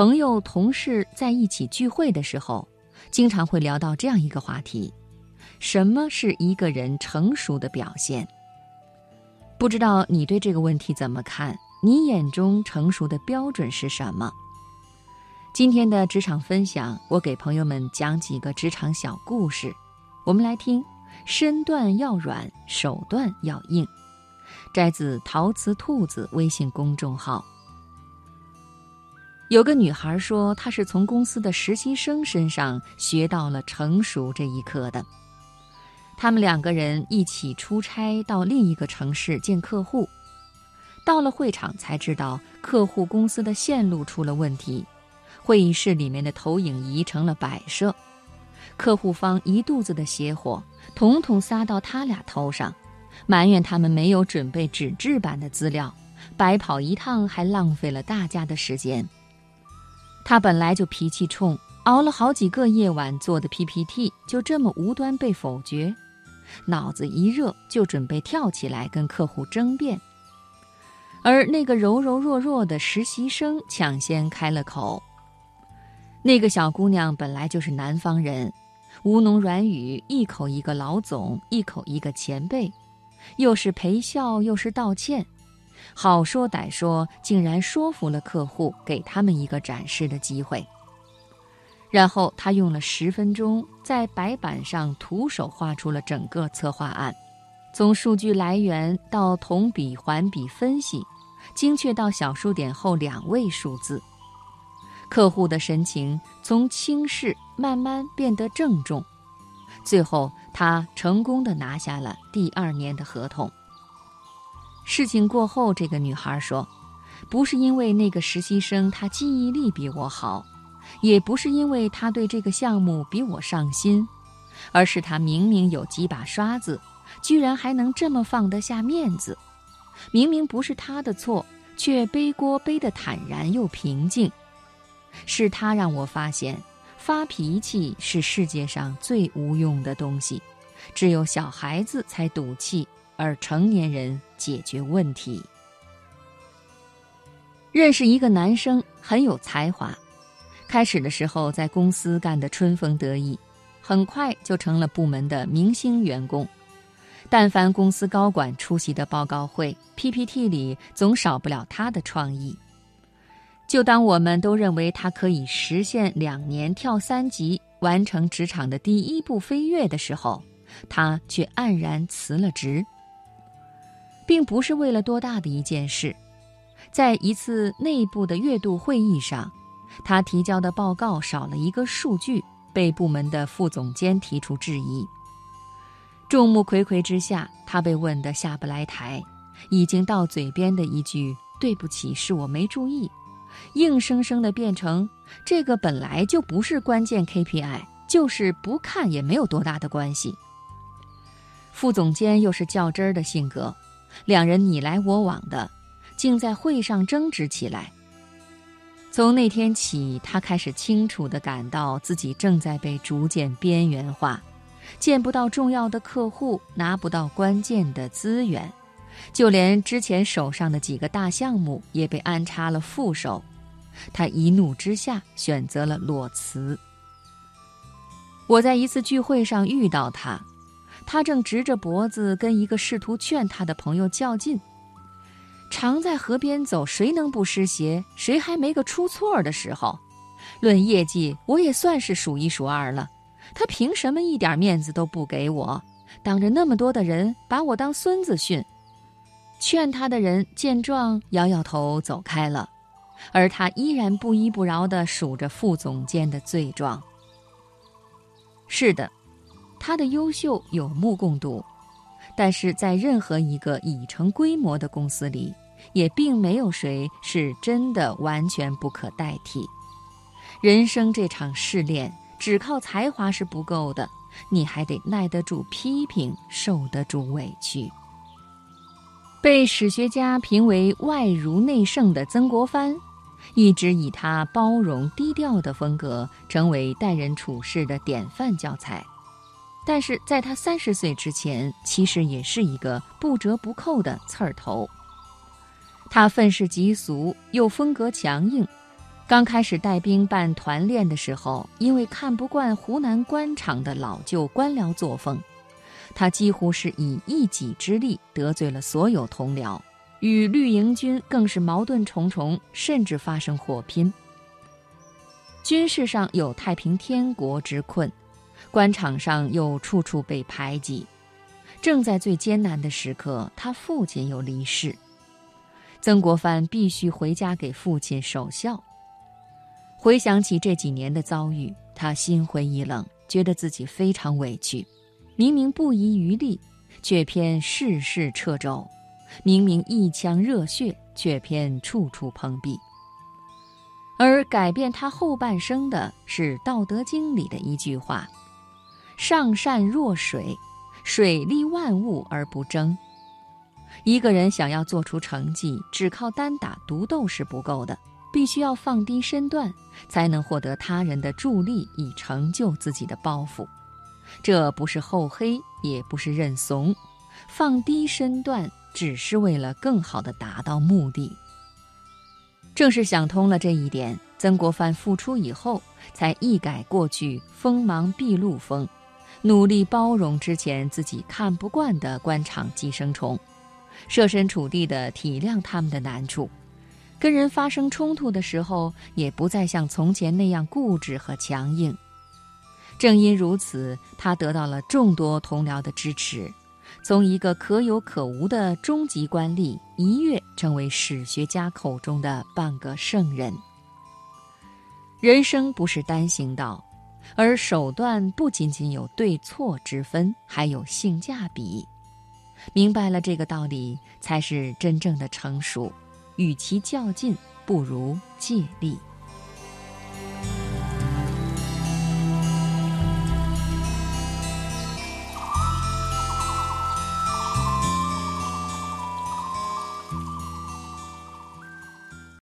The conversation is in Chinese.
朋友、同事在一起聚会的时候，经常会聊到这样一个话题：什么是一个人成熟的表现？不知道你对这个问题怎么看？你眼中成熟的标准是什么？今天的职场分享，我给朋友们讲几个职场小故事。我们来听：身段要软，手段要硬。摘自陶瓷兔子微信公众号。有个女孩说，她是从公司的实习生身上学到了成熟这一课的。他们两个人一起出差到另一个城市见客户，到了会场才知道客户公司的线路出了问题，会议室里面的投影仪成了摆设，客户方一肚子的邪火，统统撒到他俩头上，埋怨他们没有准备纸质版的资料，白跑一趟还浪费了大家的时间。他本来就脾气冲，熬了好几个夜晚做的 PPT 就这么无端被否决，脑子一热就准备跳起来跟客户争辩。而那个柔柔弱弱的实习生抢先开了口。那个小姑娘本来就是南方人，吴侬软语，一口一个老总，一口一个前辈，又是陪笑又是道歉。好说歹说，竟然说服了客户，给他们一个展示的机会。然后他用了十分钟，在白板上徒手画出了整个策划案，从数据来源到同比环比分析，精确到小数点后两位数字。客户的神情从轻视慢慢变得郑重，最后他成功的拿下了第二年的合同。事情过后，这个女孩说：“不是因为那个实习生他记忆力比我好，也不是因为他对这个项目比我上心，而是他明明有几把刷子，居然还能这么放得下面子。明明不是他的错，却背锅背得坦然又平静。是他让我发现，发脾气是世界上最无用的东西，只有小孩子才赌气。”而成年人解决问题。认识一个男生很有才华，开始的时候在公司干得春风得意，很快就成了部门的明星员工。但凡公司高管出席的报告会，PPT 里总少不了他的创意。就当我们都认为他可以实现两年跳三级，完成职场的第一步飞跃的时候，他却黯然辞了职。并不是为了多大的一件事，在一次内部的月度会议上，他提交的报告少了一个数据，被部门的副总监提出质疑。众目睽睽之下，他被问得下不来台，已经到嘴边的一句“对不起，是我没注意”，硬生生的变成这个本来就不是关键 KPI，就是不看也没有多大的关系。副总监又是较真儿的性格。两人你来我往的，竟在会上争执起来。从那天起，他开始清楚地感到自己正在被逐渐边缘化，见不到重要的客户，拿不到关键的资源，就连之前手上的几个大项目也被安插了副手。他一怒之下选择了裸辞。我在一次聚会上遇到他。他正直着脖子跟一个试图劝他的朋友较劲。常在河边走，谁能不湿鞋？谁还没个出错的时候？论业绩，我也算是数一数二了。他凭什么一点面子都不给我？当着那么多的人，把我当孙子训。劝他的人见状，摇摇头走开了，而他依然不依不饶地数着副总监的罪状。是的。他的优秀有目共睹，但是在任何一个已成规模的公司里，也并没有谁是真的完全不可代替。人生这场试炼，只靠才华是不够的，你还得耐得住批评，受得住委屈。被史学家评为外儒内圣的曾国藩，一直以他包容低调的风格，成为待人处事的典范教材。但是在他三十岁之前，其实也是一个不折不扣的刺儿头。他愤世嫉俗，又风格强硬，刚开始带兵办团练的时候，因为看不惯湖南官场的老旧官僚作风，他几乎是以一己之力得罪了所有同僚，与绿营军更是矛盾重重，甚至发生火拼。军事上有太平天国之困，官场上又处处被排挤。正在最艰难的时刻，他父亲又离世，曾国藩必须回家给父亲守孝。回想起这几年的遭遇，他心灰意冷，觉得自己非常委屈。明明不遗余力，却偏事事掣肘；明明一腔热血，却偏处处碰壁。而改变他后半生的是《道德经》里的一句话：“上善若水，水利万物而不争。”一个人想要做出成绩，只靠单打独斗是不够的。必须要放低身段，才能获得他人的助力，以成就自己的抱负。这不是厚黑，也不是认怂，放低身段只是为了更好地达到目的。正是想通了这一点，曾国藩复出以后，才一改过去锋芒毕露风，努力包容之前自己看不惯的官场寄生虫，设身处地的体谅他们的难处。跟人发生冲突的时候，也不再像从前那样固执和强硬。正因如此，他得到了众多同僚的支持，从一个可有可无的中级官吏，一跃成为史学家口中的半个圣人。人生不是单行道，而手段不仅仅有对错之分，还有性价比。明白了这个道理，才是真正的成熟。与其较劲，不如借力。